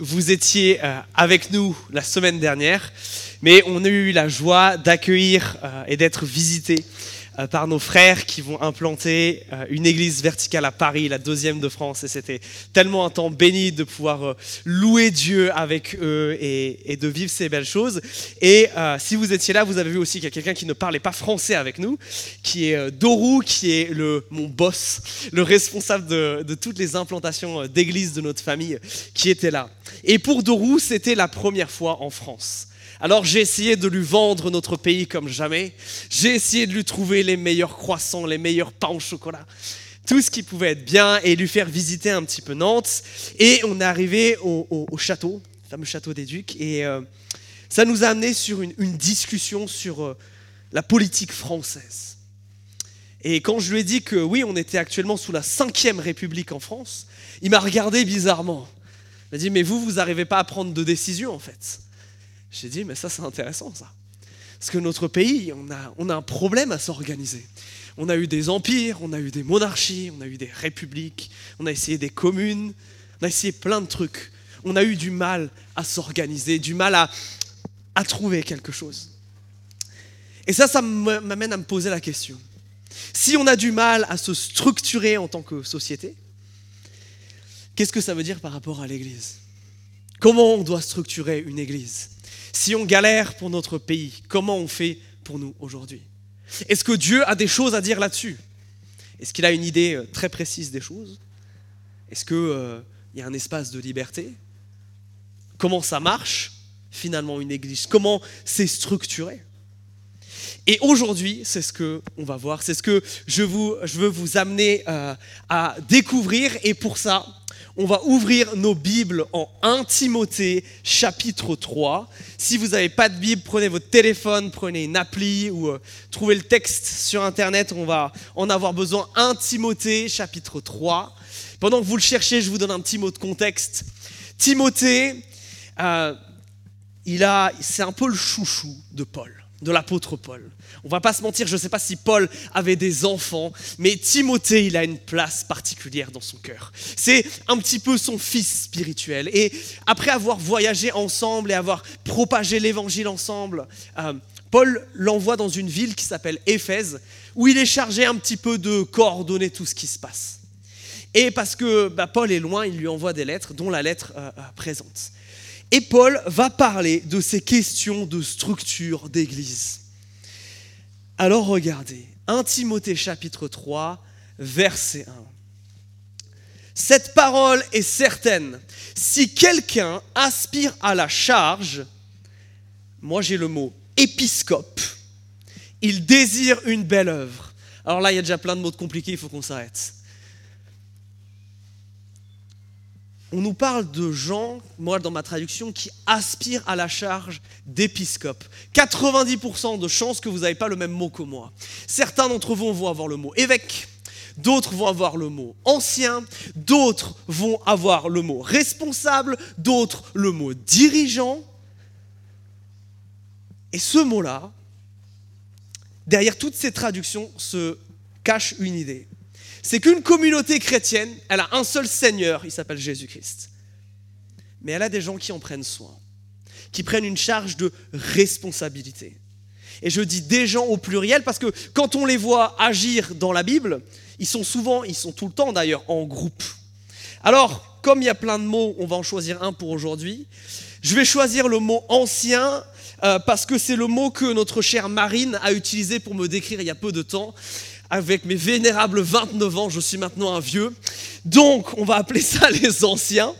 vous étiez euh, avec nous la semaine dernière, mais on a eu la joie d'accueillir euh, et d'être visités euh, par nos frères qui vont implanter une église verticale à Paris, la deuxième de France. Et c'était tellement un temps béni de pouvoir louer Dieu avec eux et, de vivre ces belles choses. Et si vous étiez là, vous avez vu aussi qu'il y a quelqu'un qui ne parlait pas français avec nous, qui est Dorou, qui est le, mon boss, le responsable de, de toutes les implantations d'église de notre famille, qui était là. Et pour Dorou, c'était la première fois en France. Alors j'ai essayé de lui vendre notre pays comme jamais. J'ai essayé de lui trouver les meilleurs croissants, les meilleurs pains au chocolat, tout ce qui pouvait être bien et lui faire visiter un petit peu Nantes. Et on est arrivé au, château, le fameux château des Ducs, et euh, ça nous a amené sur une, discussion sur euh, la politique française. Et quand je lui ai dit que oui, on était actuellement sous la cinquième République en France, il m'a regardé bizarrement. Il m'a dit, mais vous, vous n'arrivez pas à prendre de décision en fait. J'ai dit, mais ça c'est intéressant ça. Parce que notre pays, on a, on a un problème à s'organiser. On a eu des empires, on a eu des monarchies, on a eu des républiques, on a essayé des communes, on a essayé plein de trucs. On a eu du mal à s'organiser, du mal à, à trouver quelque chose. Et ça, ça m'amène à me poser la question. Si on a du mal à se structurer en tant que société, Qu'est-ce que ça veut dire par rapport à l'Église? Comment on doit structurer une Église? Si on galère pour notre pays, comment on fait pour nous aujourd'hui? Est-ce que Dieu a des choses à dire là-dessus? Est-ce qu'il a une idée euh, très précise des choses? Est-ce qu'il euh, y a un espace de liberté? Comment ça marche finalement une Église? Comment c'est structuré? Et aujourd'hui, c'est ce que on va voir, c'est ce que je, veux vous amener euh, à découvrir. Et pour ça, on va ouvrir nos Bibles en 1 Timothée chapitre 3. Si vous n'avez pas de Bible, prenez votre téléphone, prenez une appli ou euh, trouvez le texte sur Internet. On va en avoir besoin. 1 Timothée chapitre 3. Pendant que vous le cherchez, je vous donne un petit mot de contexte. Timothée, euh, c'est un peu le chouchou de Paul de l'apôtre Paul. On va pas se mentir, je ne sais pas si Paul avait des enfants, mais Timothée, il a une place particulière dans son cœur. C'est un petit peu son fils spirituel. Et après avoir voyagé ensemble et avoir propagé l'évangile ensemble, euh, Paul l'envoie dans une ville qui s'appelle Éphèse, où il est chargé un petit peu de coordonner tout ce qui se passe. Et parce que bah, Paul est loin, il lui envoie des lettres, dont la lettre euh, euh, présente. Et Paul va parler de ces questions de structure d'église. Alors regardez, 1 Timothée chapitre 3, verset 1. Cette parole est certaine. Si quelqu'un aspire à la charge, moi j'ai le mot épiscope, il désire une belle œuvre. Alors là, il y a déjà plein de mots compliqués, il faut qu'on s'arrête. On nous parle de gens, moi dans ma traduction, qui aspirent à la charge d'épiscope. 90% de chances que vous n'avez pas le même mot que moi. Certains d'entre vous vont avoir le mot évêque, d'autres vont avoir le mot ancien, d'autres vont avoir le mot responsable, d'autres le mot dirigeant. Et ce mot-là, derrière toutes ces traductions se cache une idée c'est qu'une communauté chrétienne, elle a un seul Seigneur, il s'appelle Jésus-Christ. Mais elle a des gens qui en prennent soin, qui prennent une charge de responsabilité. Et je dis des gens au pluriel parce que quand on les voit agir dans la Bible, ils sont souvent, ils sont tout le temps d'ailleurs en groupe. Alors, comme il y a plein de mots, on va en choisir un pour aujourd'hui. Je vais choisir le mot ancien euh, parce que c'est le mot que notre chère Marine a utilisé pour me décrire il y a peu de temps avec mes vénérables 29 ans, je suis maintenant un vieux. Donc, on va appeler ça les anciens.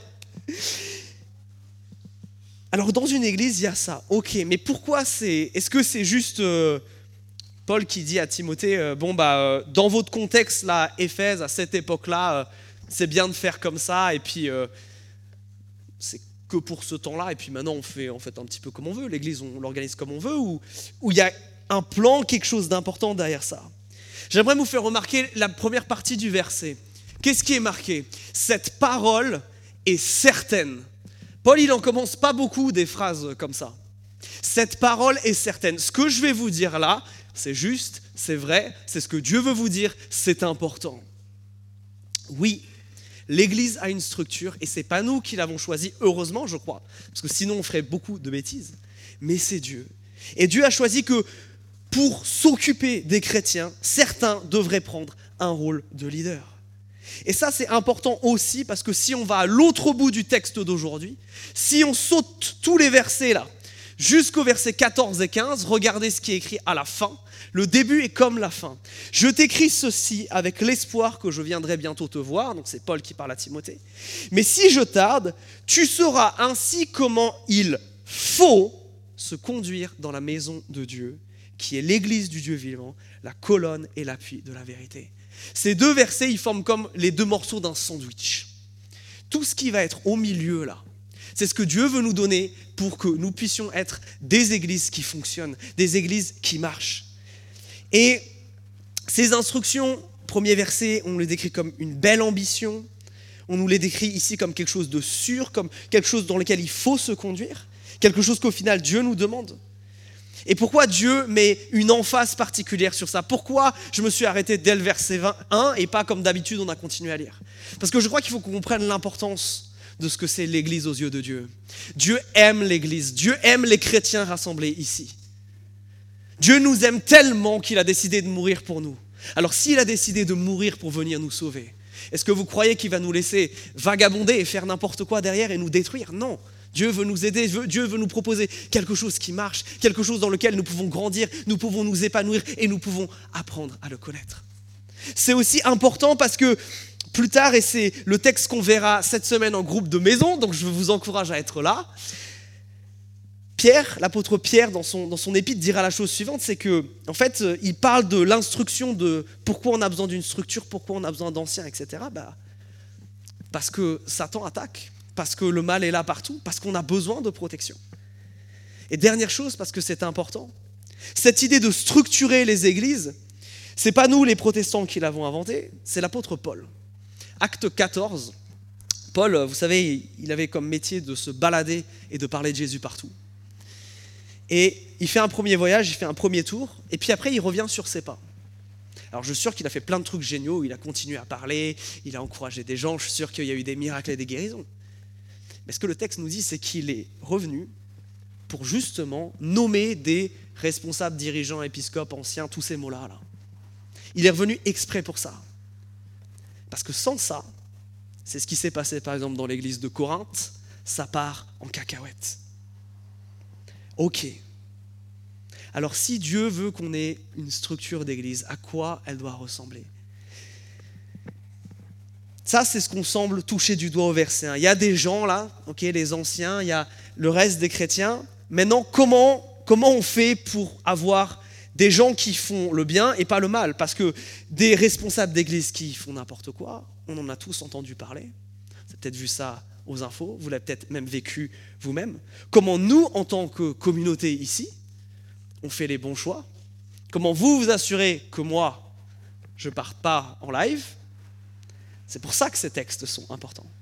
Alors, dans une église, il y a ça. Ok, mais pourquoi c'est. Est-ce que c'est juste euh, Paul qui dit à Timothée euh, Bon, bah, euh, dans votre contexte, là, Éphèse, à cette époque-là, c'est bien de faire comme ça, et puis c'est que pour ce temps-là, et puis maintenant, on fait en fait un petit peu comme on veut. L'église, on l'organise comme on veut, ou il y a un plan, quelque chose d'important derrière ça? J'aimerais vous faire remarquer la première partie du verset. Qu'est-ce qui est marqué? Cette parole est certaine. Paul, il n'en commence pas beaucoup des phrases comme ça. Cette parole est certaine. Ce que je vais vous dire là, c'est juste, c'est vrai, c'est ce que Dieu veut vous dire, c'est important. Oui, l'Église a une structure et c'est pas nous qui l'avons choisie, heureusement je crois, parce que sinon on ferait beaucoup de bêtises, mais c'est Dieu. Et Dieu a choisi que pour s'occuper des chrétiens, certains devraient prendre un rôle de leader. Et ça, c'est important aussi parce que si on va à l'autre bout du texte d'aujourd'hui, si on saute tous les versets là, jusqu'au verset 14 et 15, regardez ce qui est écrit à la fin. Le début est comme la fin. Je t'écris ceci avec l'espoir que je viendrai bientôt te voir. Donc c'est Paul qui parle à Timothée. Mais si je tarde, tu sauras ainsi comment il faut se conduire dans la maison de Dieu, qui est l'église du Dieu vivant, la colonne et l'appui de la vérité. Ces deux versets, ils forment comme les deux morceaux d'un sandwich. Tout ce qui va être au milieu là, c'est ce que Dieu veut nous donner pour que nous puissions être des églises qui fonctionnent, des églises qui marchent. Et ces instructions, premier verset, on les décrit comme une belle ambition, on nous les décrit ici comme quelque chose de sûr, comme quelque chose dans lequel il faut se conduire, quelque chose qu'au final Dieu nous demande. Et pourquoi Dieu met une emphase particulière sur ça? Pourquoi je me suis arrêté dès le verset 21 et pas comme d'habitude on a continué à lire? Parce que je crois qu'il faut qu'on comprenne l'importance de ce que c'est l'Église aux yeux de Dieu. Dieu aime l'Église, Dieu aime les chrétiens rassemblés ici. Dieu nous aime tellement qu'il a décidé de mourir pour nous. Alors s'il a décidé de mourir pour venir nous sauver, est-ce que vous croyez qu'il va nous laisser vagabonder et faire n'importe quoi derrière et nous détruire? Non. Dieu veut nous aider, Dieu veut nous proposer quelque chose qui marche, quelque chose dans lequel nous pouvons grandir, nous pouvons nous épanouir et nous pouvons apprendre à le connaître. C'est aussi important parce que plus tard, et c'est le texte qu'on verra cette semaine en groupe de maison, donc je vous encourage à être là, Pierre, l'apôtre Pierre, dans son, dans épître, dira la chose suivante, c'est que, en fait, euh, il parle de l'instruction de pourquoi on a besoin d'une structure, pourquoi on a besoin d'anciens, etc. Bah, parce que Satan attaque, parce que le mal est là partout, parce qu'on a besoin de protection. Et dernière chose, parce que c'est important, cette idée de structurer les églises, c'est pas nous les protestants qui l'avons inventée, c'est l'apôtre Paul. Acte 14, Paul, vous savez, il avait comme métier de se balader et de parler de Jésus partout. Et il fait un premier voyage, il fait un premier tour, et puis après il revient sur ses pas. Alors je suis sûr qu'il a fait plein de trucs géniaux, il a continué à parler, il a encouragé des gens, je suis sûr qu'il y a eu des miracles et des guérisons. Mais ce que le texte nous dit, c'est qu'il est revenu pour justement nommer des responsables, dirigeants, épiscopes, anciens, tous ces mots-là. Là. Il est revenu exprès pour ça. Parce que sans ça, c'est ce qui s'est passé par exemple dans l'église de Corinthe, ça part en cacahuète. Ok. Alors si Dieu veut qu'on ait une structure d'église, à quoi elle doit ressembler? Ça, c'est ce qu'on semble toucher du doigt au verset 1. Il y a des gens là, les anciens, il y a le reste des chrétiens. Maintenant, comment, comment on fait pour avoir des gens qui font le bien et pas le mal? Parce que des responsables d'église qui font n'importe quoi, on en a tous entendu parler. Vous avez peut-être vu ça aux infos, vous l'avez peut-être même vécu vous-même. Comment nous, en tant que communauté ici, on fait les bons choix? Comment vous vous assurez que moi, je ne parte pas en live? C'est pour ça que ces textes sont importants.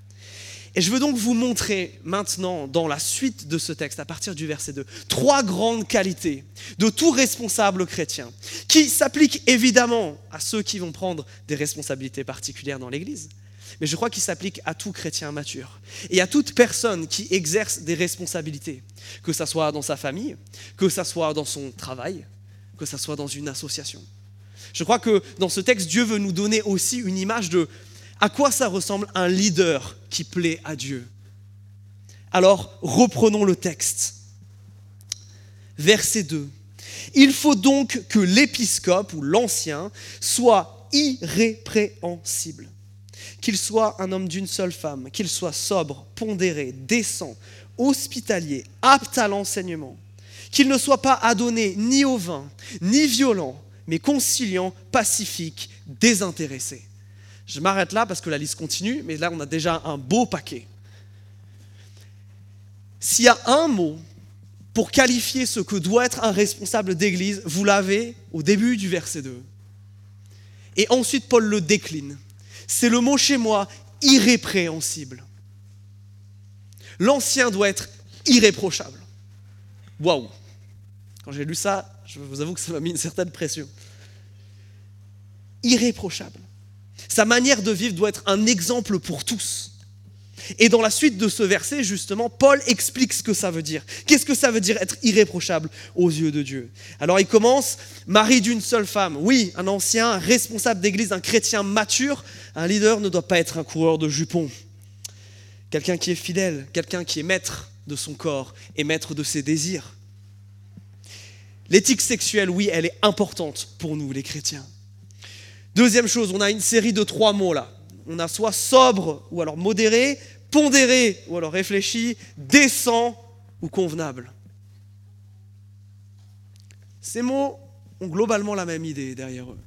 Et je veux donc vous montrer maintenant, dans la suite de ce texte, à partir du verset 2, trois grandes qualités de tout responsable chrétien, qui s'appliquent évidemment à ceux qui vont prendre des responsabilités particulières dans l'Église, mais je crois qu'ils s'appliquent à tout chrétien mature et à toute personne qui exerce des responsabilités, que ce soit dans sa famille, que ce soit dans son travail, que ce soit dans une association. Je crois que dans ce texte, Dieu veut nous donner aussi une image de à quoi ça ressemble un leader qui plaît à Dieu? Alors, reprenons le texte. Verset 2. Il faut donc que l'épiscope ou l'ancien soit irrépréhensible, qu'il soit un homme d'une seule femme, qu'il soit sobre, pondéré, décent, hospitalier, apte à l'enseignement, qu'il ne soit pas adonné ni au vin, ni violent, mais conciliant, pacifique, désintéressé. Je m'arrête là parce que la liste continue, mais là on a déjà un beau paquet. S'il y a un mot pour qualifier ce que doit être un responsable d'église, vous l'avez au début du verset 2. Et ensuite Paul le décline. C'est le mot chez moi irrépréhensible. L'ancien doit être irréprochable. Waouh Quand j'ai lu ça, je vous avoue que ça m'a mis une certaine pression. Irréprochable. Sa manière de vivre doit être un exemple pour tous. Et dans la suite de ce verset, justement, Paul explique ce que ça veut dire. Qu'est-ce que ça veut dire être irréprochable aux yeux de Dieu? Alors il commence, mari d'une seule femme. Oui, un ancien, responsable d'église, un chrétien mature, un leader ne doit pas être un coureur de jupons. Quelqu'un qui est fidèle, quelqu'un qui est maître de son corps et maître de ses désirs. L'éthique sexuelle, oui, elle est importante pour nous, les chrétiens. Deuxième chose, on a une série de trois mots là. On a soit sobre ou alors modéré, pondéré ou alors réfléchi, décent ou convenable. Ces mots ont globalement la même idée derrière eux.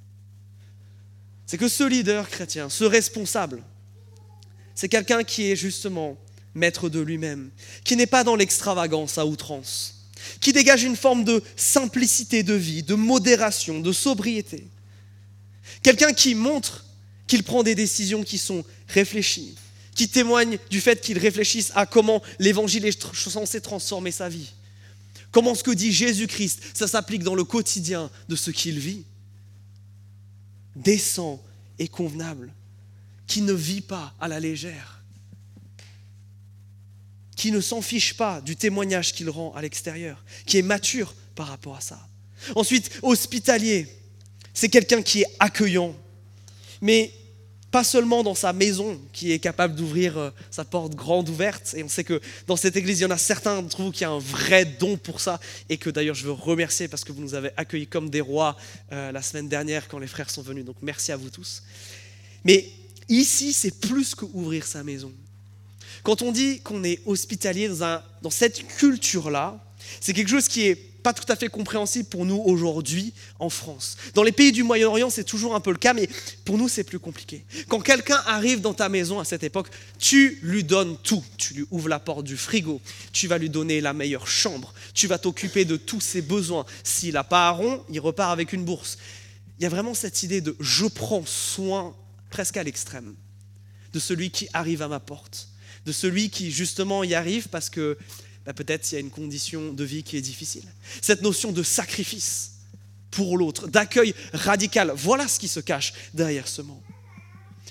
C'est que ce leader chrétien, ce responsable, c'est quelqu'un qui est justement maître de lui-même, qui n'est pas dans l'extravagance à outrance, qui dégage une forme de simplicité de vie, de modération, de sobriété. Quelqu'un qui montre qu'il prend des décisions qui sont réfléchies, qui témoigne du fait qu'il réfléchisse à comment l'évangile est censé transformer sa vie. Comment ce que dit Jésus-Christ, ça s'applique dans le quotidien de ce qu'il vit. Décent et convenable, qui ne vit pas à la légère, qui ne s'en fiche pas du témoignage qu'il rend à l'extérieur, qui est mature par rapport à ça. Ensuite, hospitalier, c'est quelqu'un qui est accueillant, mais pas seulement dans sa maison qui est capable d'ouvrir euh, sa porte grande ouverte. Et on sait que dans cette église, il y en a certains d'entre vous qui ont un vrai don pour ça. Et que d'ailleurs, je veux remercier parce que vous nous avez accueillis comme des rois euh, la semaine dernière quand les frères sont venus. Donc merci à vous tous. Mais ici, c'est plus que ouvrir sa maison. Quand on dit qu'on est hospitalier dans cette culture-là, c'est quelque chose qui est pas tout à fait compréhensible pour nous aujourd'hui en France. Dans les pays du Moyen-Orient, c'est toujours un peu le cas, mais pour nous, c'est plus compliqué. Quand quelqu'un arrive dans ta maison à cette époque, tu lui donnes tout. Tu lui ouvres la porte du frigo, tu vas lui donner la meilleure chambre, tu vas t'occuper de tous ses besoins. S'il n'a pas un rond, il repart avec une bourse. Il y a vraiment cette idée de je prends soin presque à l'extrême de celui qui arrive à ma porte, de celui qui justement y arrive parce que bah, peut-être il y a une condition de vie qui est difficile. Cette notion de sacrifice pour l'autre, d'accueil radical, voilà ce qui se cache derrière ce mot.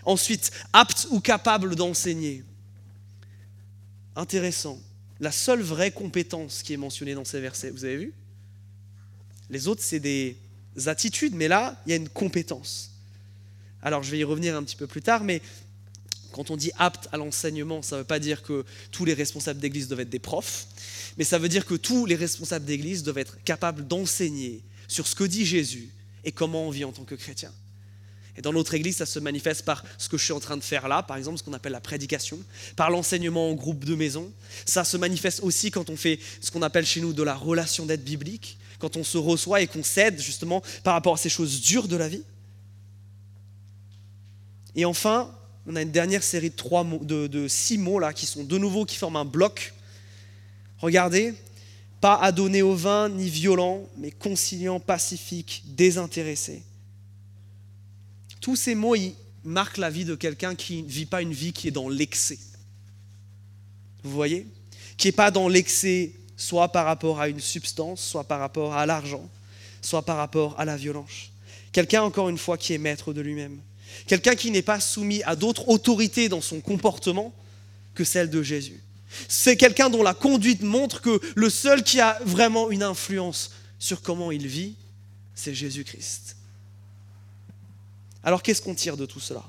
Ensuite, apte ou capable d'enseigner. Intéressant. La seule vraie compétence qui est mentionnée dans ces versets, vous avez vu? Les autres, c'est des attitudes, mais là, il y a une compétence. Alors, je vais y revenir un petit peu plus tard, mais quand on dit apte à l'enseignement, ça ne veut pas dire que tous les responsables d'église doivent être des profs, mais ça veut dire que tous les responsables d'église doivent être capables d'enseigner sur ce que dit Jésus et comment on vit en tant que chrétien. Et dans notre église, ça se manifeste par ce que je suis en train de faire là, par exemple ce qu'on appelle la prédication, par l'enseignement en groupe de maison. Ça se manifeste aussi quand on fait ce qu'on appelle chez nous de la relation d'aide biblique, quand on se reçoit et qu'on s'aide justement par rapport à ces choses dures de la vie. Et enfin, on a une dernière série de, trois de, six mots là qui sont de nouveau qui forment un bloc. Regardez, pas adonné au vin ni violent, mais conciliant, pacifique, désintéressé. Tous ces mots marquent la vie de quelqu'un qui ne vit pas une vie qui est dans l'excès. Vous voyez? Qui n'est pas dans l'excès, soit par rapport à une substance, soit par rapport à l'argent, soit par rapport à la violence. Quelqu'un, encore une fois, qui est maître de lui-même. Quelqu'un qui n'est pas soumis à d'autres autorités dans son comportement que celle de Jésus. C'est quelqu'un dont la conduite montre que le seul qui a vraiment une influence sur comment il vit, c'est Jésus-Christ. Alors qu'est-ce qu'on tire de tout cela?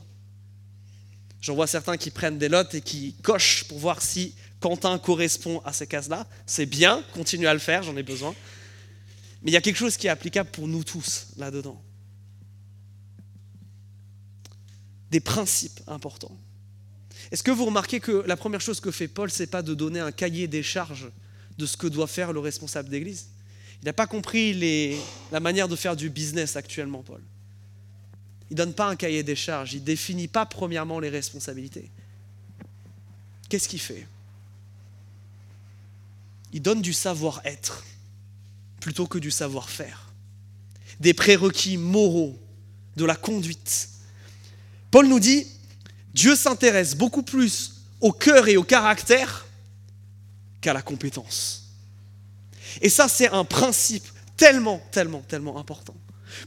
J'en vois certains qui prennent des lots et qui cochent pour voir si Quentin correspond à ces cases-là. C'est bien, continue à le faire, j'en ai besoin. Mais il y a quelque chose qui est applicable pour nous tous là-dedans. Des principes importants. Est-ce que vous remarquez que la première chose que fait Paul, c'est pas de donner un cahier des charges de ce que doit faire le responsable d'église? Il n'a pas compris la manière de faire du business actuellement, Paul. Il ne donne pas un cahier des charges, il ne définit pas premièrement les responsabilités. Qu'est-ce qu'il fait? Il donne du savoir-être plutôt que du savoir-faire, des prérequis moraux, de la conduite, Paul nous dit, Dieu s'intéresse beaucoup plus au cœur et au caractère qu'à la compétence. Et ça, c'est un principe tellement, tellement, tellement important.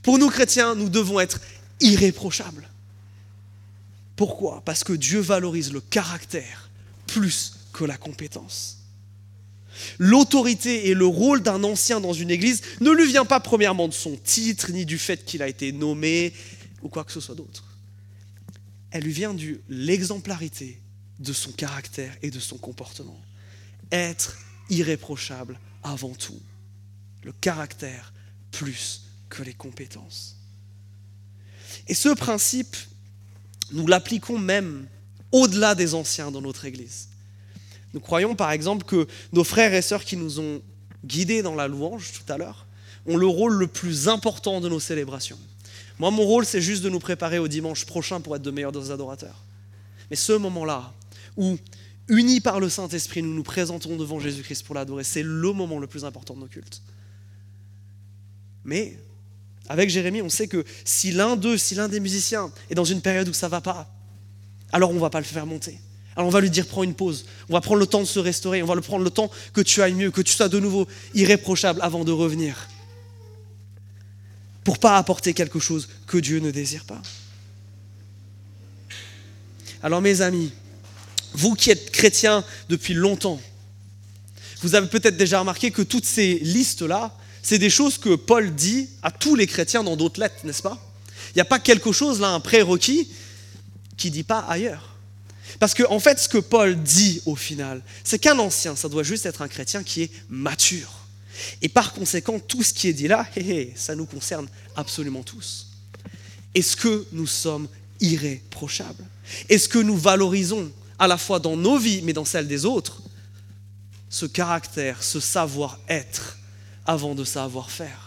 Pour nous chrétiens, nous devons être irréprochables. Pourquoi? Parce que Dieu valorise le caractère plus que la compétence. L'autorité et le rôle d'un ancien dans une église ne lui vient pas premièrement de son titre, ni du fait qu'il a été nommé, ou quoi que ce soit d'autre. Elle lui vient de l'exemplarité de son caractère et de son comportement. Être irréprochable avant tout. Le caractère plus que les compétences. Et ce principe, nous l'appliquons même au-delà des anciens dans notre Église. Nous croyons par exemple que nos frères et sœurs qui nous ont guidés dans la louange tout à l'heure ont le rôle le plus important de nos célébrations. Moi, mon rôle, c'est juste de nous préparer au dimanche prochain pour être de meilleurs adorateurs. Mais ce moment-là, où, unis par le Saint-Esprit, nous nous présentons devant Jésus-Christ pour l'adorer, c'est le moment le plus important de nos cultes. Mais, avec Jérémie, on sait que si l'un d'eux, si l'un des musiciens est dans une période où ça ne va pas, alors on ne va pas le faire monter. Alors on va lui dire prends une pause, on va prendre le temps de se restaurer, on va le prendre le temps que tu ailles mieux, que tu sois de nouveau irréprochable avant de revenir. Pour pas apporter quelque chose que Dieu ne désire pas. Alors mes amis, vous qui êtes chrétiens depuis longtemps, vous avez peut-être déjà remarqué que toutes ces listes-là, c'est des choses que Paul dit à tous les chrétiens dans d'autres lettres, n'est-ce pas? Il n'y a pas quelque chose là, un prérequis, qui dit pas ailleurs. Parce qu'en en fait, ce que Paul dit au final, c'est qu'un ancien, ça doit juste être un chrétien qui est mature. Et par conséquent, tout ce qui est dit là, ça nous concerne absolument tous. Est-ce que nous sommes irréprochables? Est-ce que nous valorisons, à la fois dans nos vies, mais dans celles des autres, ce caractère, ce savoir-être, avant de savoir-faire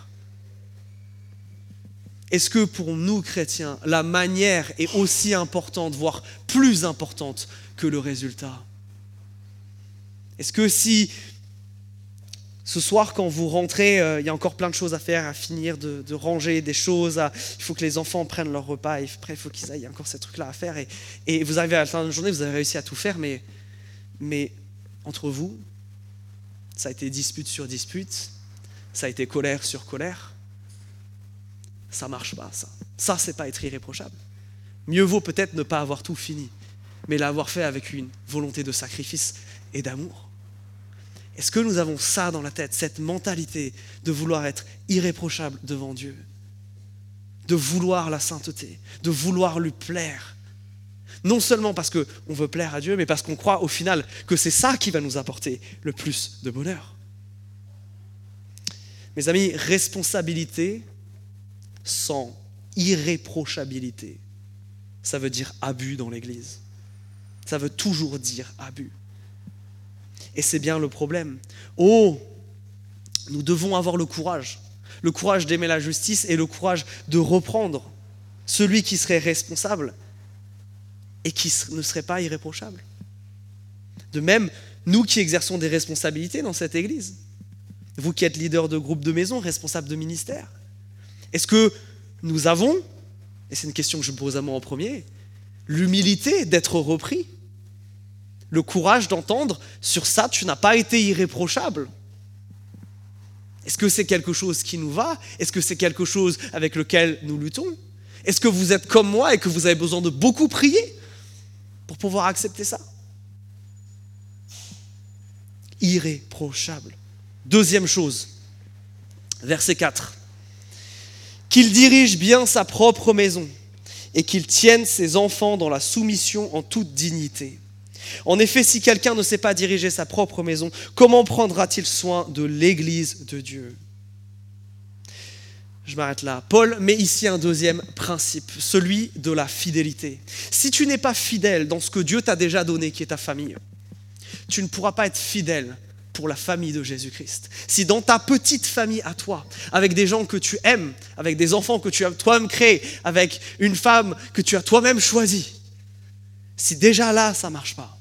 est-ce que pour nous chrétiens, la manière est aussi importante, voire plus importante que le résultat? Est-ce que si ce soir, quand vous rentrez, euh, il y a encore plein de choses à faire, à finir de, ranger des choses, il faut que les enfants prennent leur repas, après il faut qu'ils aillent, encore ces trucs-là à faire, et, vous arrivez à la fin de la journée, vous avez réussi à tout faire, mais, mais entre vous, ça a été dispute sur dispute, ça a été colère sur colère, ça marche pas, ça. Ça, c'est pas être irréprochable. Mieux vaut peut-être ne pas avoir tout fini, mais l'avoir fait avec une volonté de sacrifice et d'amour. Est-ce que nous avons ça dans la tête, cette mentalité de vouloir être irréprochable devant Dieu, de vouloir la sainteté, de vouloir lui plaire non seulement parce qu'on veut plaire à Dieu, mais parce qu'on croit au final que c'est ça qui va nous apporter le plus de bonheur. Mes amis, responsabilité, sans irréprochabilité, ça veut dire abus dans l'Église. Ça veut toujours dire abus. Et c'est bien le problème. Oh, nous devons avoir le courage, le courage d'aimer la justice et le courage de reprendre celui qui serait responsable et qui ne serait pas irréprochable. De même, nous qui exerçons des responsabilités dans cette Église, vous qui êtes leader de groupe de maison, responsable de ministère, est-ce que nous avons, et c'est une question que je pose à moi en premier, l'humilité d'être repris Le courage d'entendre sur ça, tu n'as pas été irréprochable. Est-ce que c'est quelque chose qui nous va? Est-ce que c'est quelque chose avec lequel nous luttons? Est-ce que vous êtes comme moi et que vous avez besoin de beaucoup prier pour pouvoir accepter ça? Irréprochable. Deuxième chose, verset 4 qu'il dirige bien sa propre maison et qu'il tienne ses enfants dans la soumission en toute dignité. En effet, si quelqu'un ne sait pas diriger sa propre maison, comment prendra-t-il soin de l'Église de Dieu? Je m'arrête là. Paul met ici un deuxième principe, celui de la fidélité. Si tu n'es pas fidèle dans ce que Dieu t'a déjà donné, qui est ta famille, tu ne pourras pas être fidèle pour la famille de Jésus-Christ. Si dans ta petite famille à toi, avec des gens que tu aimes, avec des enfants que tu as toi-même créés, avec une femme que tu as toi-même choisie, si déjà là ça marche pas,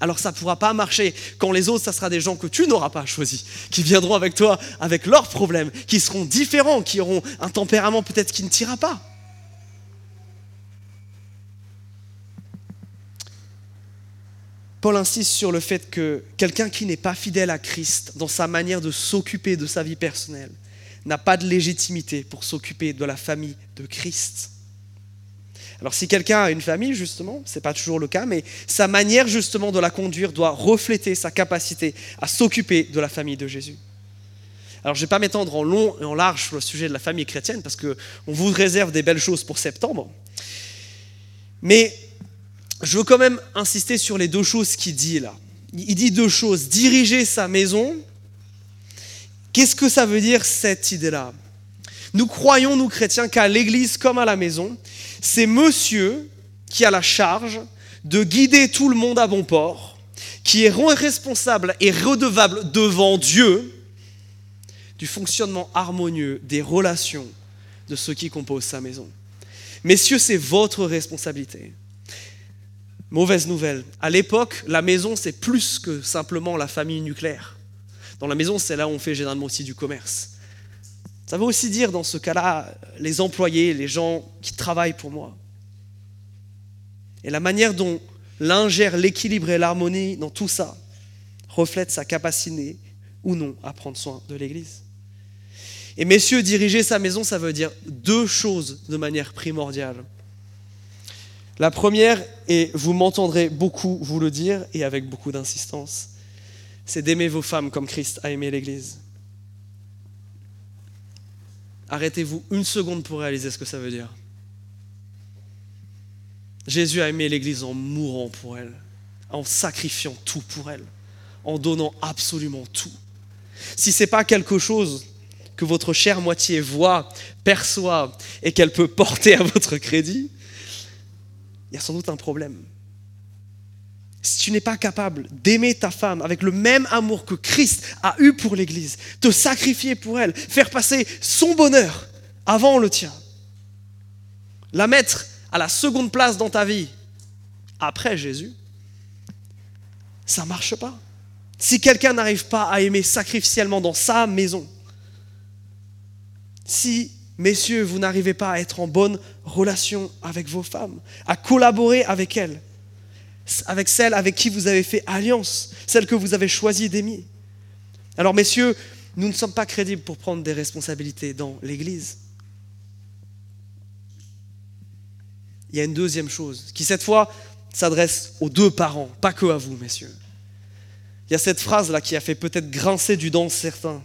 alors ça ne pourra pas marcher quand les autres, ça sera des gens que tu n'auras pas choisis, qui viendront avec toi avec leurs problèmes, qui seront différents, qui auront un tempérament peut-être qui ne t'ira pas. Paul insiste sur le fait que quelqu'un qui n'est pas fidèle à Christ dans sa manière de s'occuper de sa vie personnelle n'a pas de légitimité pour s'occuper de la famille de Christ. Alors si quelqu'un a une famille, justement, ce n'est pas toujours le cas, mais sa manière justement de la conduire doit refléter sa capacité à s'occuper de la famille de Jésus. Alors je ne vais pas m'étendre en long et en large sur le sujet de la famille chrétienne, parce qu'on vous réserve des belles choses pour septembre. Mais je veux quand même insister sur les deux choses qu'il dit là. Il dit deux choses. Diriger sa maison, qu'est-ce que ça veut dire cette idée-là? Nous croyons, nous chrétiens, qu'à l'église comme à la maison, c'est monsieur qui a la charge de guider tout le monde à bon port, qui est responsable et redevable devant Dieu du fonctionnement harmonieux des relations de ceux qui composent sa maison. Messieurs, c'est votre responsabilité. Mauvaise nouvelle. À l'époque, la maison, c'est plus que simplement la famille nucléaire. Dans la maison, c'est là où on fait généralement aussi du commerce. Ça veut aussi dire, dans ce cas-là, les employés, les gens qui travaillent pour moi. Et la manière dont l'un gère l'équilibre et l'harmonie dans tout ça reflète sa capacité ou non à prendre soin de l'Église. Et messieurs, diriger sa maison, ça veut dire deux choses de manière primordiale. La première, et vous m'entendrez beaucoup vous le dire, et avec beaucoup d'insistance, c'est d'aimer vos femmes comme Christ a aimé l'Église. Arrêtez-vous une seconde pour réaliser ce que ça veut dire. Jésus a aimé l'Église en mourant pour elle, en sacrifiant tout pour elle, en donnant absolument tout. Si ce n'est pas quelque chose que votre chère moitié voit, perçoit et qu'elle peut porter à votre crédit, il y a sans doute un problème. Si tu n'es pas capable d'aimer ta femme avec le même amour que Christ a eu pour l'Église, te sacrifier pour elle, faire passer son bonheur avant le tien, la mettre à la seconde place dans ta vie après Jésus, ça ne marche pas. Si quelqu'un n'arrive pas à aimer sacrificiellement dans sa maison, si, messieurs, vous n'arrivez pas à être en bonne relation avec vos femmes, à collaborer avec elles, avec celles avec qui vous avez fait alliance, celles que vous avez choisi d'aimer. Alors messieurs, nous ne sommes pas crédibles pour prendre des responsabilités dans l'Église. Il y a une deuxième chose qui cette fois s'adresse aux deux parents, pas que à vous, messieurs. Il y a cette phrase-là qui a fait peut-être grincer du dent certains.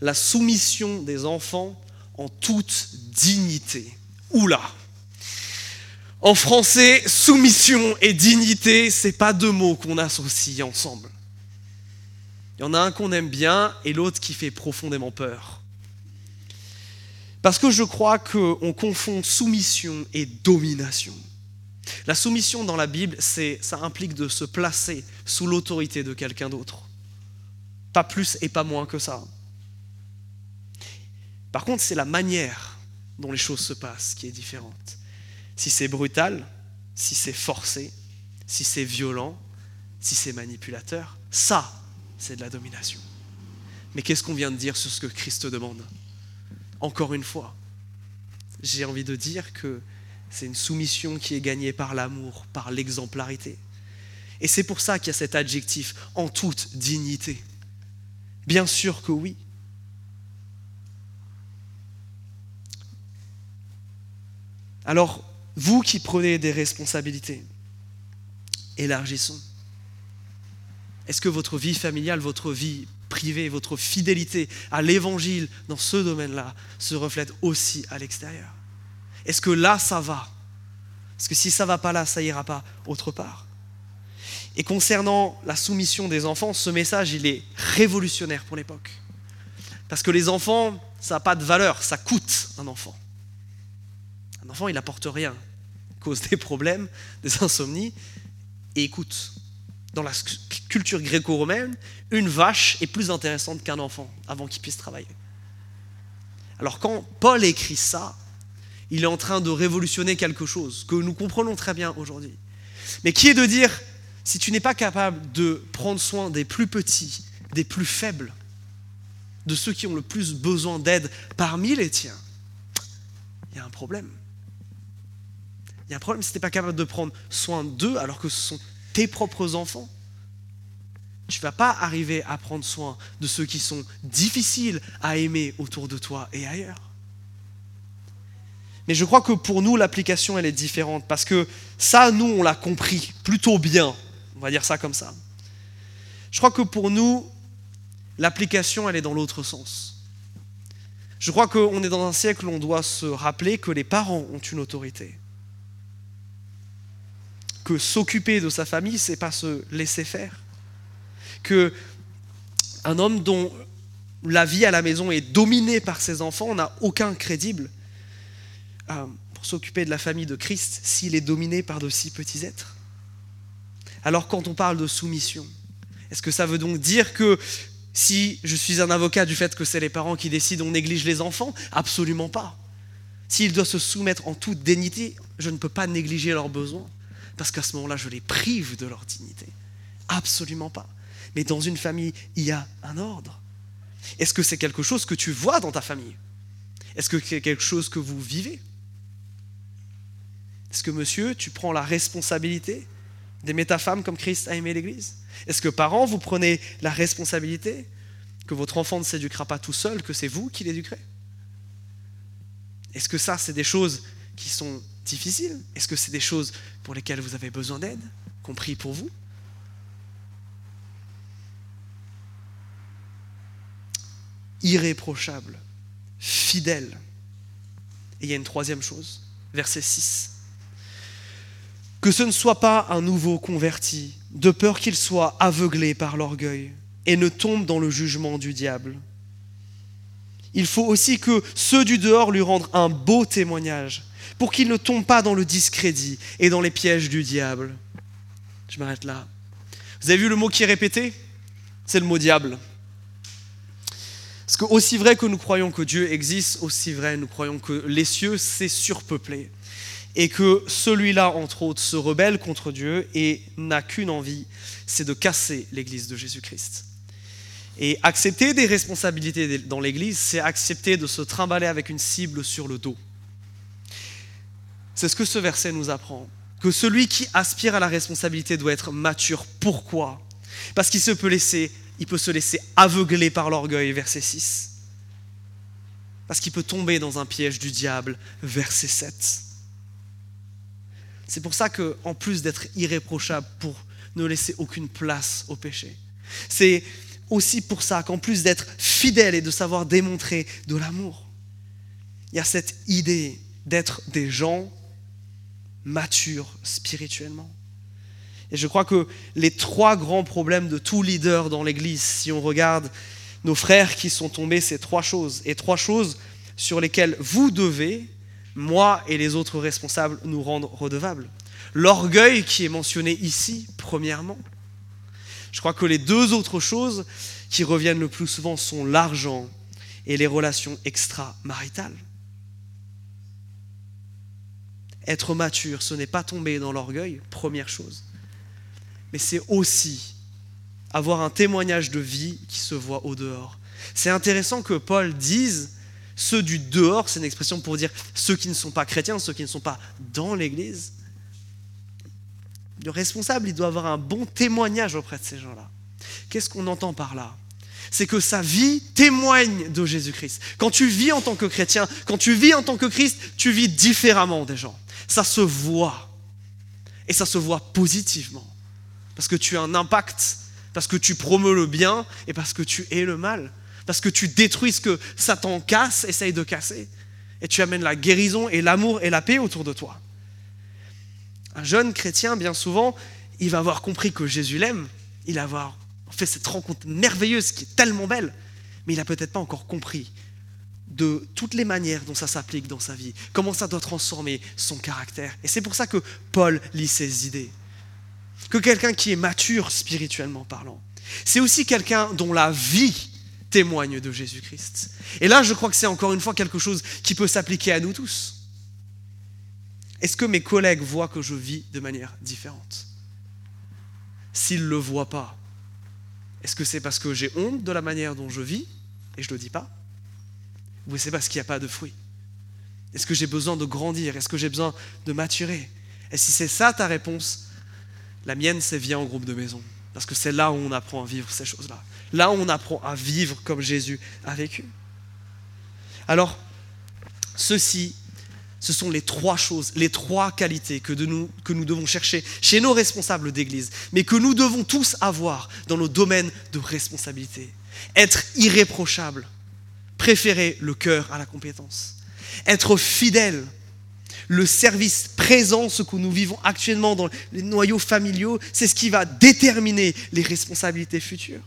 La soumission des enfants en toute dignité. Oula en français, soumission et dignité, c'est pas deux mots qu'on associe ensemble. Il y en a un qu'on aime bien et l'autre qui fait profondément peur. Parce que je crois qu'on confond soumission et domination. La soumission dans la Bible, ça implique de se placer sous l'autorité de quelqu'un d'autre. Pas plus et pas moins que ça. Par contre, c'est la manière dont les choses se passent qui est différente si c'est brutal, si c'est forcé, si c'est violent, si c'est manipulateur, ça, c'est de la domination. Mais qu'est-ce qu'on vient de dire sur ce que Christ demande? Encore une fois, j'ai envie de dire que c'est une soumission qui est gagnée par l'amour, par l'exemplarité. Et c'est pour ça qu'il y a cet adjectif en toute dignité. Bien sûr que oui. Alors, vous qui prenez des responsabilités, élargissons. Est-ce que votre vie familiale, votre vie privée, votre fidélité à l'évangile dans ce domaine-là se reflète aussi à l'extérieur? Est-ce que là, ça va? Parce que si ça ne va pas là, ça ira pas autre part. Et concernant la soumission des enfants, ce message, il est révolutionnaire pour l'époque. Parce que les enfants, ça n'a pas de valeur, ça coûte un enfant. Un enfant, il n'apporte rien cause des problèmes, des insomnies. Et écoute, dans la culture gréco-romaine, une vache est plus intéressante qu'un enfant avant qu'il puisse travailler. Alors quand Paul écrit ça, il est en train de révolutionner quelque chose que nous comprenons très bien aujourd'hui. Mais qui est de dire, si tu n'es pas capable de prendre soin des plus petits, des plus faibles, de ceux qui ont le plus besoin d'aide parmi les tiens, il y a un problème. Il y a un problème si tu n'es pas capable de prendre soin d'eux alors que ce sont tes propres enfants. Tu ne vas pas arriver à prendre soin de ceux qui sont difficiles à aimer autour de toi et ailleurs. Mais je crois que pour nous, l'application, elle est différente. Parce que ça, nous, on l'a compris plutôt bien. On va dire ça comme ça. Je crois que pour nous, l'application, elle est dans l'autre sens. Je crois qu'on est dans un siècle où on doit se rappeler que les parents ont une autorité. Que s'occuper de sa famille, c'est pas se laisser faire. Que un homme dont la vie à la maison est dominée par ses enfants n'a aucun crédible euh, pour s'occuper de la famille de Christ s'il est dominé par de si petits êtres. Alors quand on parle de soumission, est-ce que ça veut donc dire que si je suis un avocat du fait que c'est les parents qui décident, on néglige les enfants? Absolument pas. S'ils doivent se soumettre en toute dignité, je ne peux pas négliger leurs besoins, parce qu'à ce moment-là, je les prive de leur dignité. Absolument pas. Mais dans une famille, il y a un ordre. Est-ce que c'est quelque chose que tu vois dans ta famille? Est-ce que c'est quelque chose que vous vivez? Est-ce que monsieur, tu prends la responsabilité d'aimer ta femme comme Christ a aimé l'Église? Est-ce que parents, vous prenez la responsabilité que votre enfant ne s'éduquera pas tout seul, que c'est vous qui l'éduquerez? Est-ce que ça, c'est des choses qui sont difficiles Est-ce que c'est des choses pour lesquelles vous avez besoin d'aide, compris pour vous? Irréprochable, fidèle. Et il y a une troisième chose, verset 6 que ce ne soit pas un nouveau converti, de peur qu'il soit aveuglé par l'orgueil et ne tombe dans le jugement du diable. Il faut aussi que ceux du dehors lui rendent un beau témoignage, pour qu'il ne tombe pas dans le discrédit et dans les pièges du diable. Je m'arrête là. Vous avez vu le mot qui est répété? C'est le mot diable. Parce que aussi vrai que nous croyons que Dieu existe, aussi vrai nous croyons que les cieux, c'est surpeuplé et que celui-là, entre autres, se rebelle contre Dieu et n'a qu'une envie, c'est de casser l'Église de Jésus-Christ. Et accepter des responsabilités dans l'Église, c'est accepter de se trimballer avec une cible sur le dos. C'est ce que ce verset nous apprend. Que celui qui aspire à la responsabilité doit être mature. Pourquoi? Parce qu'il se peut laisser, il peut se laisser aveugler par l'orgueil, verset 6. Parce qu'il peut tomber dans un piège du diable, verset 7 c'est pour ça que, en plus d'être irréprochable pour ne laisser aucune place au péché, c'est aussi pour ça qu'en plus d'être fidèle et de savoir démontrer de l'amour, il y a cette idée d'être des gens matures spirituellement. Et je crois que les trois grands problèmes de tout leader dans l'Église, si on regarde nos frères qui sont tombés, c'est trois choses. Et trois choses sur lesquelles vous devez moi et les autres responsables nous rendre redevables. L'orgueil qui est mentionné ici, premièrement. Je crois que les deux autres choses qui reviennent le plus souvent sont l'argent et les relations extra-maritales. Être mature, ce n'est pas tomber dans l'orgueil, première chose, mais c'est aussi avoir un témoignage de vie qui se voit au dehors. C'est intéressant que Paul dise ceux du dehors, c'est une expression pour dire ceux qui ne sont pas chrétiens, ceux qui ne sont pas dans l'Église. Le responsable, il doit avoir un bon témoignage auprès de ces gens-là. Qu'est-ce qu'on entend par là? C'est que sa vie témoigne de Jésus-Christ. Quand tu vis en tant que chrétien, quand tu vis en tant que Christ, tu vis différemment des gens. Ça se voit. Et ça se voit positivement. Parce que tu as un impact, parce que tu promeus le bien et parce que tu es le mal parce que tu détruis ce que Satan casse, essaye de casser. Et tu amènes la guérison et l'amour et la paix autour de toi. Un jeune chrétien, bien souvent, il va avoir compris que Jésus l'aime. Il va avoir fait cette rencontre merveilleuse qui est tellement belle. Mais il n'a peut-être pas encore compris de toutes les manières dont ça s'applique dans sa vie, comment ça doit transformer son caractère. Et c'est pour ça que Paul lit ses idées. Que quelqu'un qui est mature spirituellement parlant, c'est aussi quelqu'un dont la vie témoigne de Jésus-Christ. Et là, je crois que c'est encore une fois quelque chose qui peut s'appliquer à nous tous. Est-ce que mes collègues voient que je vis de manière différente? S'ils ne le voient pas, est-ce que c'est parce que j'ai honte de la manière dont je vis et je ne le dis pas? Ou c'est parce qu'il n'y a pas de fruits Est-ce que j'ai besoin de grandir? Est-ce que j'ai besoin de maturer? Et si c'est ça ta réponse, la mienne, c'est viens en groupe de maison. Parce que c'est là où on apprend à vivre ces choses-là. Là où on apprend à vivre comme Jésus a vécu. Alors, ceci ce sont les trois choses, les trois qualités que, nous, nous devons chercher chez nos responsables d'Église, mais que nous devons tous avoir dans nos domaines de responsabilité. Être irréprochable, préférer le cœur à la compétence. Être fidèle, le service présent, ce que nous vivons actuellement dans les noyaux familiaux, c'est ce qui va déterminer les responsabilités futures.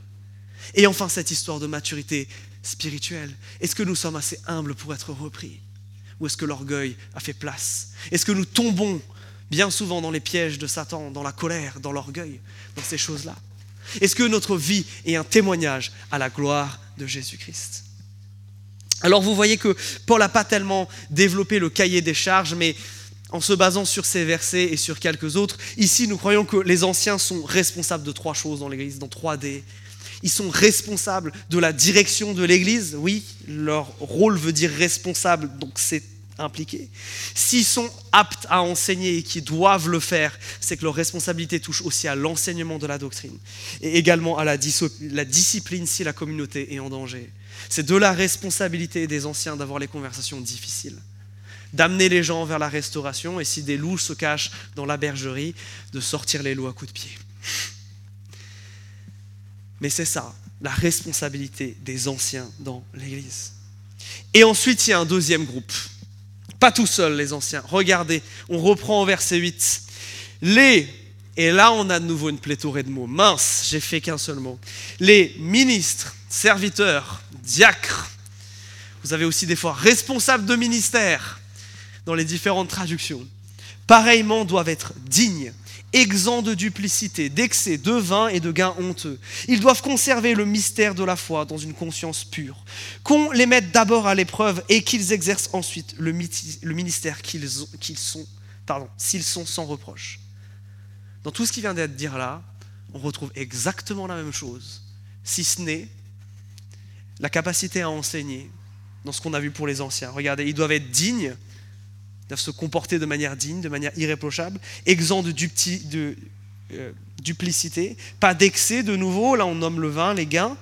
Et enfin, cette histoire de maturité spirituelle. Est-ce que nous sommes assez humbles pour être repris? Ou est-ce que l'orgueil a fait place? Est-ce que nous tombons bien souvent dans les pièges de Satan, dans la colère, dans l'orgueil, dans ces choses-là? Est-ce que notre vie est un témoignage à la gloire de Jésus-Christ? Alors vous voyez que Paul n'a pas tellement développé le cahier des charges, mais en se basant sur ces versets et sur quelques autres, ici nous croyons que les anciens sont responsables de trois choses dans l'Église, dans trois D. Ils sont responsables de la direction de l'Église, oui, leur rôle veut dire responsable, donc c'est impliqués. S'ils sont aptes à enseigner et qui doivent le faire, c'est que leur responsabilité touche aussi à l'enseignement de la doctrine et également à la, la discipline si la communauté est en danger. C'est de la responsabilité des anciens d'avoir les conversations difficiles, d'amener les gens vers la restauration et si des loups se cachent dans la bergerie, de sortir les loups à coups de pied. Mais c'est ça, la responsabilité des anciens dans l'Église. Et ensuite, il y a un deuxième groupe pas tout seul, les anciens. Regardez, on reprend au verset 8. Les, et là on a de nouveau une pléthorée de mots. Mince, j'ai fait qu'un seul mot. Les ministres, serviteurs, diacres. Vous avez aussi des fois responsables de ministère dans les différentes traductions. Pareillement doivent être dignes, exempts de duplicité, d'excès, de vin et de gains honteux. Ils doivent conserver le mystère de la foi dans une conscience pure. Qu'on les mette d'abord à l'épreuve et qu'ils exercent ensuite le, ministère qu'ils sont, pardon, s'ils sont sans reproche. Dans tout ce qui vient d'être dit là, on retrouve exactement la même chose, si ce n'est la capacité à enseigner dans ce qu'on a vu pour les anciens. Regardez, ils doivent être dignes doivent se comporter de manière digne, de manière irréprochable, exempt de, euh, duplicité, pas d'excès de nouveau, là on nomme le vin, les gains.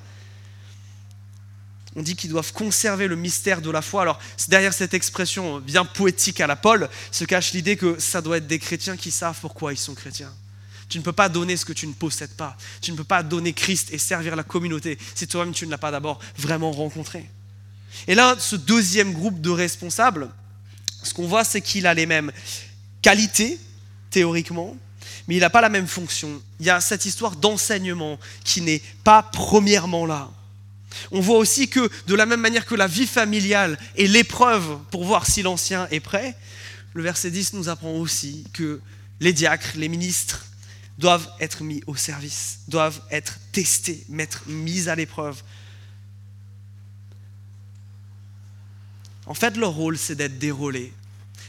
On dit qu'ils doivent conserver le mystère de la foi. Alors, derrière cette expression bien poétique à la Paul se cache l'idée que ça doit être des chrétiens qui savent pourquoi ils sont chrétiens. Tu ne peux pas donner ce que tu ne possèdes pas. Tu ne peux pas donner Christ et servir la communauté si toi-même tu ne l'as pas d'abord vraiment rencontré. Et là, ce deuxième groupe de responsables, ce qu'on voit, c'est qu'il a les mêmes qualités, théoriquement, mais il n'a pas la même fonction. Il y a cette histoire d'enseignement qui n'est pas premièrement là. On voit aussi que de la même manière que la vie familiale est l'épreuve pour voir si l'ancien est prêt, le verset 10 nous apprend aussi que les diacres, les ministres, doivent être mis au service, doivent être testés, mettre mis à l'épreuve. En fait, leur rôle, c'est d'être des relais,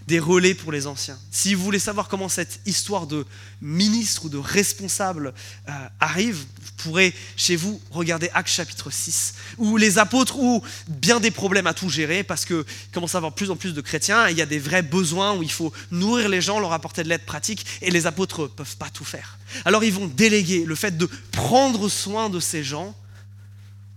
des relais pour les anciens. Si vous voulez savoir comment cette histoire de ministre ou de responsable euh, arrive, vous pourrez chez vous regarder Actes chapitre 6, où les apôtres ont bien des problèmes à tout gérer parce qu'il commence à avoir plus en plus de chrétiens et il y a des vrais besoins où il faut nourrir les gens, leur apporter de l'aide pratique et les apôtres ne peuvent pas tout faire. Alors ils vont déléguer le fait de prendre soin de ces gens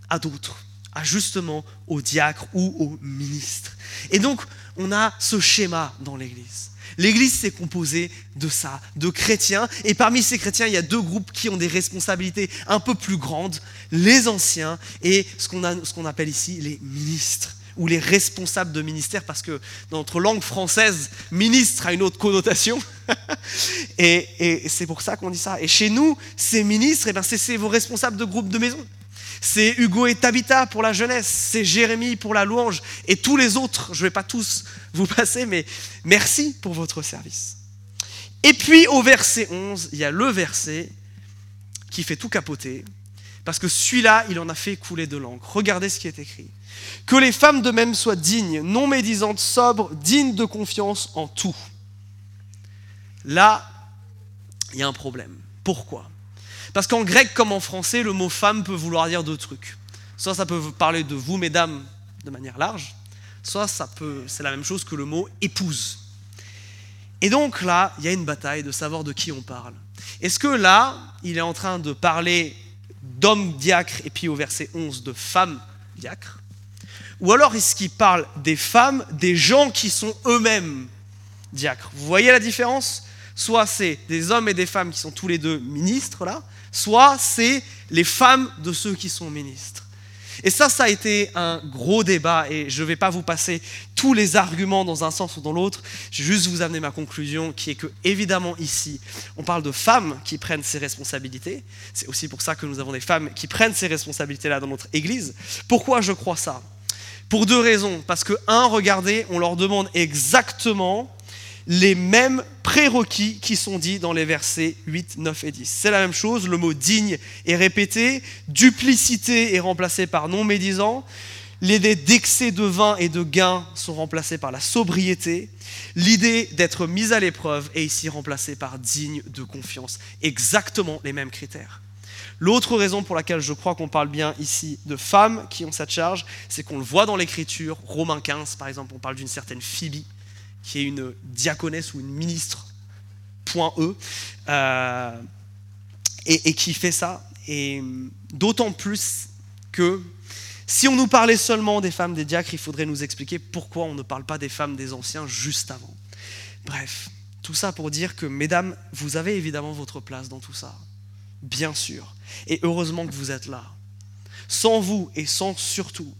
à d'autres justement aux diacres ou aux ministres. Et donc, on a ce schéma dans l'Église. L'Église, c'est composé de ça, de chrétiens. Et parmi ces chrétiens, il y a deux groupes qui ont des responsabilités un peu plus grandes, les anciens et ce qu'on appelle ici les ministres ou les responsables de ministère, parce que dans notre langue française, ministre a une autre connotation. et, c'est pour ça qu'on dit ça. Et chez nous, ces ministres, eh ben, c'est vos responsables de groupe de maison c'est Hugo et Tabitha pour la jeunesse, c'est Jérémie pour la louange, et tous les autres, je ne vais pas tous vous passer, mais merci pour votre service. Et puis au verset 11, il y a le verset qui fait tout capoter, parce que celui-là, il en a fait couler de l'encre. Regardez ce qui est écrit. Que les femmes de même soient dignes, non médisantes, sobres, dignes de confiance en tout. Là, il y a un problème. Pourquoi? Parce qu'en grec comme en français, le mot femme peut vouloir dire deux trucs. Soit ça peut parler de vous, mesdames, de manière large, soit c'est la même chose que le mot épouse. Et donc là, il y a une bataille de savoir de qui on parle. Est-ce que là, il est en train de parler d'hommes diacres et puis au verset 11 de femmes diacres? Ou alors est-ce qu'il parle des femmes, des gens qui sont eux-mêmes diacres? Vous voyez la différence? Soit c'est des hommes et des femmes qui sont tous les deux ministres là, soit c'est les femmes de ceux qui sont ministres. Et ça, ça a été un gros débat et je ne vais pas vous passer tous les arguments dans un sens ou dans l'autre. Je vais juste vous amener ma conclusion qui est que, évidemment, ici, on parle de femmes qui prennent ces responsabilités. C'est aussi pour ça que nous avons des femmes qui prennent ces responsabilités-là dans notre Église. Pourquoi je crois ça? Pour deux raisons. Parce que, un, regardez, on leur demande exactement les mêmes prérequis qui sont dits dans les versets 8, 9 et 10. C'est la même chose, le mot digne est répété, duplicité est remplacée par non médisant, l'idée d'excès de vin et de gain sont remplacées par la sobriété, l'idée d'être mise à l'épreuve est ici remplacée par digne de confiance. Exactement les mêmes critères. L'autre raison pour laquelle je crois qu'on parle bien ici de femmes qui ont cette charge, c'est qu'on le voit dans l'Écriture, Romains 15 par exemple, on parle d'une certaine Phoebe, qui est une diaconesse ou une ministre, point E, euh, et, qui fait ça. Et d'autant plus que si on nous parlait seulement des femmes des diacres, il faudrait nous expliquer pourquoi on ne parle pas des femmes des anciens juste avant. Bref, tout ça pour dire que, mesdames, vous avez évidemment votre place dans tout ça. Bien sûr. Et heureusement que vous êtes là. Sans vous et sans surtout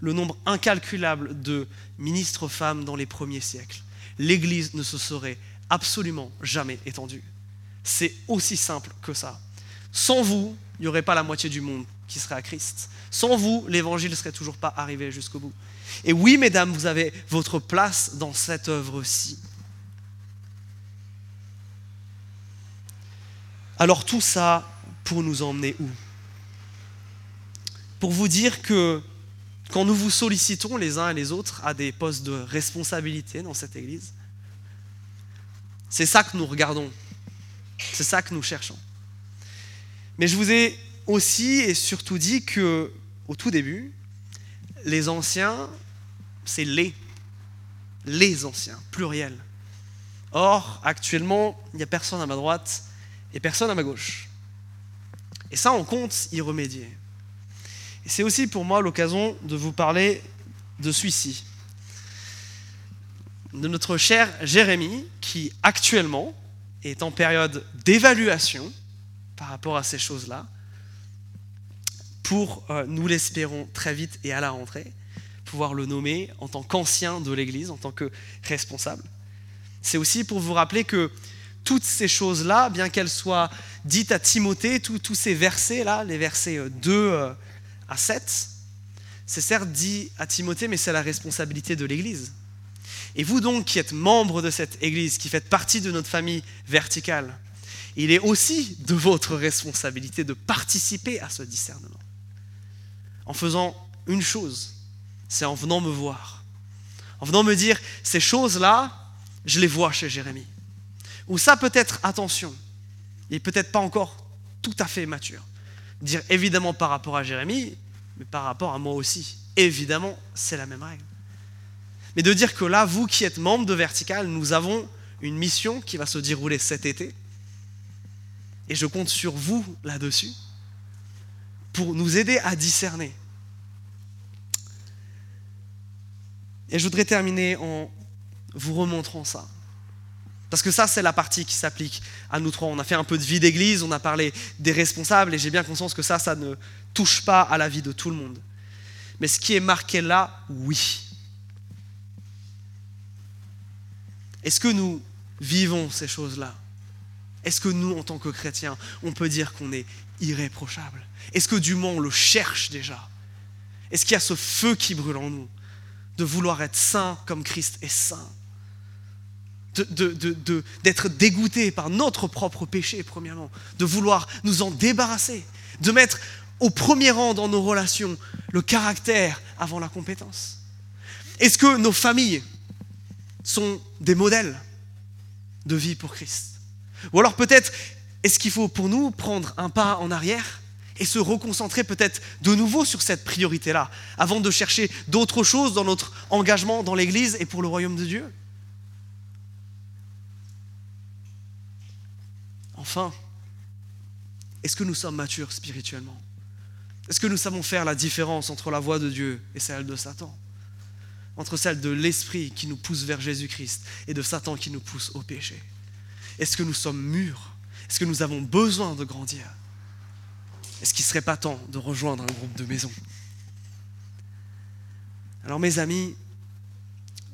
le nombre incalculable de ministres femmes dans les premiers siècles, l'Église ne se serait absolument jamais étendue. C'est aussi simple que ça. Sans vous, il n'y aurait pas la moitié du monde qui serait à Christ. Sans vous, l'Évangile ne serait toujours pas arrivé jusqu'au bout. Et oui, mesdames, vous avez votre place dans cette œuvre-ci. Alors tout ça pour nous emmener où? Pour vous dire que quand nous vous sollicitons les uns et les autres à des postes de responsabilité dans cette Église, c'est ça que nous regardons, c'est ça que nous cherchons. Mais je vous ai aussi et surtout dit que au tout début, les anciens, c'est les, les anciens, pluriel. Or, actuellement, il n'y a personne à ma droite et personne à ma gauche. Et ça, on compte y remédier. C'est aussi pour moi l'occasion de vous parler de celui-ci, de notre cher Jérémie, qui actuellement est en période d'évaluation par rapport à ces choses-là, pour, euh, nous l'espérons très vite et à la rentrée, pouvoir le nommer en tant qu'ancien de l'Église, en tant que responsable. C'est aussi pour vous rappeler que toutes ces choses-là, bien qu'elles soient dites à Timothée, tous ces versets-là, les versets 2 à 7, c'est certes dit à Timothée, mais c'est la responsabilité de l'Église. Et vous donc qui êtes membre de cette Église, qui faites partie de notre famille verticale, il est aussi de votre responsabilité de participer à ce discernement. En faisant une chose, c'est en venant me voir. En venant me dire, ces choses-là, je les vois chez Jérémie. Ou ça peut être, attention, il n'est peut-être pas encore tout à fait mature. Dire évidemment par rapport à Jérémie, mais par rapport à moi aussi. Évidemment, c'est la même règle. Mais de dire que là, vous qui êtes membre de Vertical, nous avons une mission qui va se dérouler cet été. Et je compte sur vous là-dessus pour nous aider à discerner. Et je voudrais terminer en vous remontrant ça. Parce que ça, c'est la partie qui s'applique à nous trois. On a fait un peu de vie d'église, on a parlé des responsables, et j'ai bien conscience que ça, ça ne touche pas à la vie de tout le monde. Mais ce qui est marqué là, oui. Est-ce que nous vivons ces choses-là? Est-ce que nous, en tant que chrétiens, on peut dire qu'on est irréprochable? Est-ce que du moins on le cherche déjà? Est-ce qu'il y a ce feu qui brûle en nous de vouloir être saint comme Christ est saint? D'être dégoûté par notre propre péché, premièrement, de vouloir nous en débarrasser, de mettre au premier rang dans nos relations le caractère avant la compétence. Est-ce que nos familles sont des modèles de vie pour Christ? Ou alors peut-être, est-ce qu'il faut pour nous prendre un pas en arrière et se reconcentrer peut-être de nouveau sur cette priorité-là, avant de chercher d'autres choses dans notre engagement dans l'Église et pour le royaume de Dieu? Enfin, est-ce que nous sommes matures spirituellement? Est-ce que nous savons faire la différence entre la voix de Dieu et celle de Satan? Entre celle de l'esprit qui nous pousse vers Jésus-Christ et de Satan qui nous pousse au péché? Est-ce que nous sommes mûrs? Est-ce que nous avons besoin de grandir? Est-ce qu'il ne serait pas temps de rejoindre un groupe de maison Alors mes amis,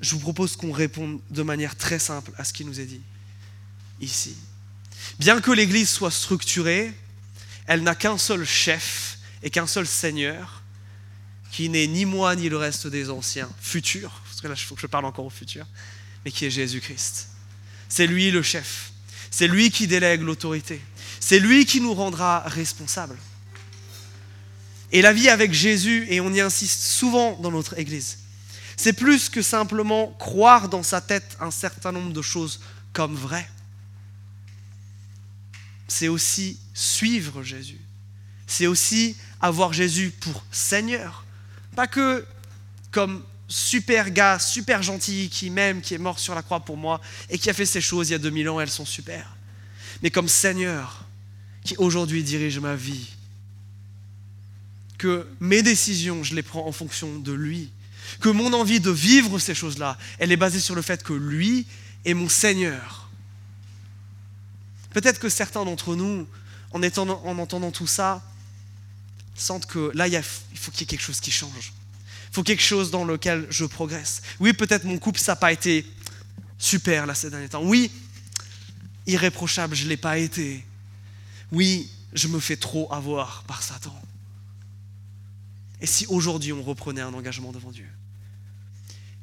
je vous propose qu'on réponde de manière très simple à ce qui nous est dit ici. Bien que l'Église soit structurée, elle n'a qu'un seul chef et qu'un seul Seigneur, qui n'est ni moi ni le reste des anciens, futurs, parce que là il faut que je parle encore au futur, mais qui est Jésus-Christ. C'est lui le chef, c'est lui qui délègue l'autorité, c'est lui qui nous rendra responsables. Et la vie avec Jésus, et on y insiste souvent dans notre Église, c'est plus que simplement croire dans sa tête un certain nombre de choses comme vraies. C'est aussi suivre Jésus. C'est aussi avoir Jésus pour Seigneur. Pas que comme super gars, super gentil, qui m'aime, qui est mort sur la croix pour moi et qui a fait ces choses il y a 2000 ans, elles sont super. Mais comme Seigneur, qui aujourd'hui dirige ma vie. Que mes décisions, je les prends en fonction de lui que mon envie de vivre ces choses-là, elle est basée sur le fait que lui est mon Seigneur. Peut-être que certains d'entre nous, en, en, entendant tout ça, sentent que là, il, faut qu'il y ait quelque chose qui change. Il faut quelque chose dans lequel je progresse. Oui, peut-être mon couple, ça n'a pas été super là ces derniers temps. Oui, irréprochable, je ne l'ai pas été. Oui, je me fais trop avoir par Satan. Et si aujourd'hui on reprenait un engagement devant Dieu?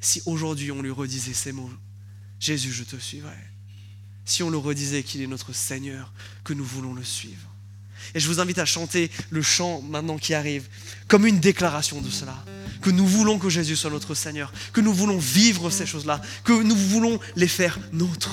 Si aujourd'hui on lui redisait ces mots, Jésus, je te suivrai. Si on le redisait qu'il est notre Seigneur, que nous voulons le suivre. Et je vous invite à chanter le chant maintenant qui arrive, comme une déclaration de cela. Que nous voulons que Jésus soit notre Seigneur, que nous voulons vivre ces choses-là, que nous voulons les faire nôtres.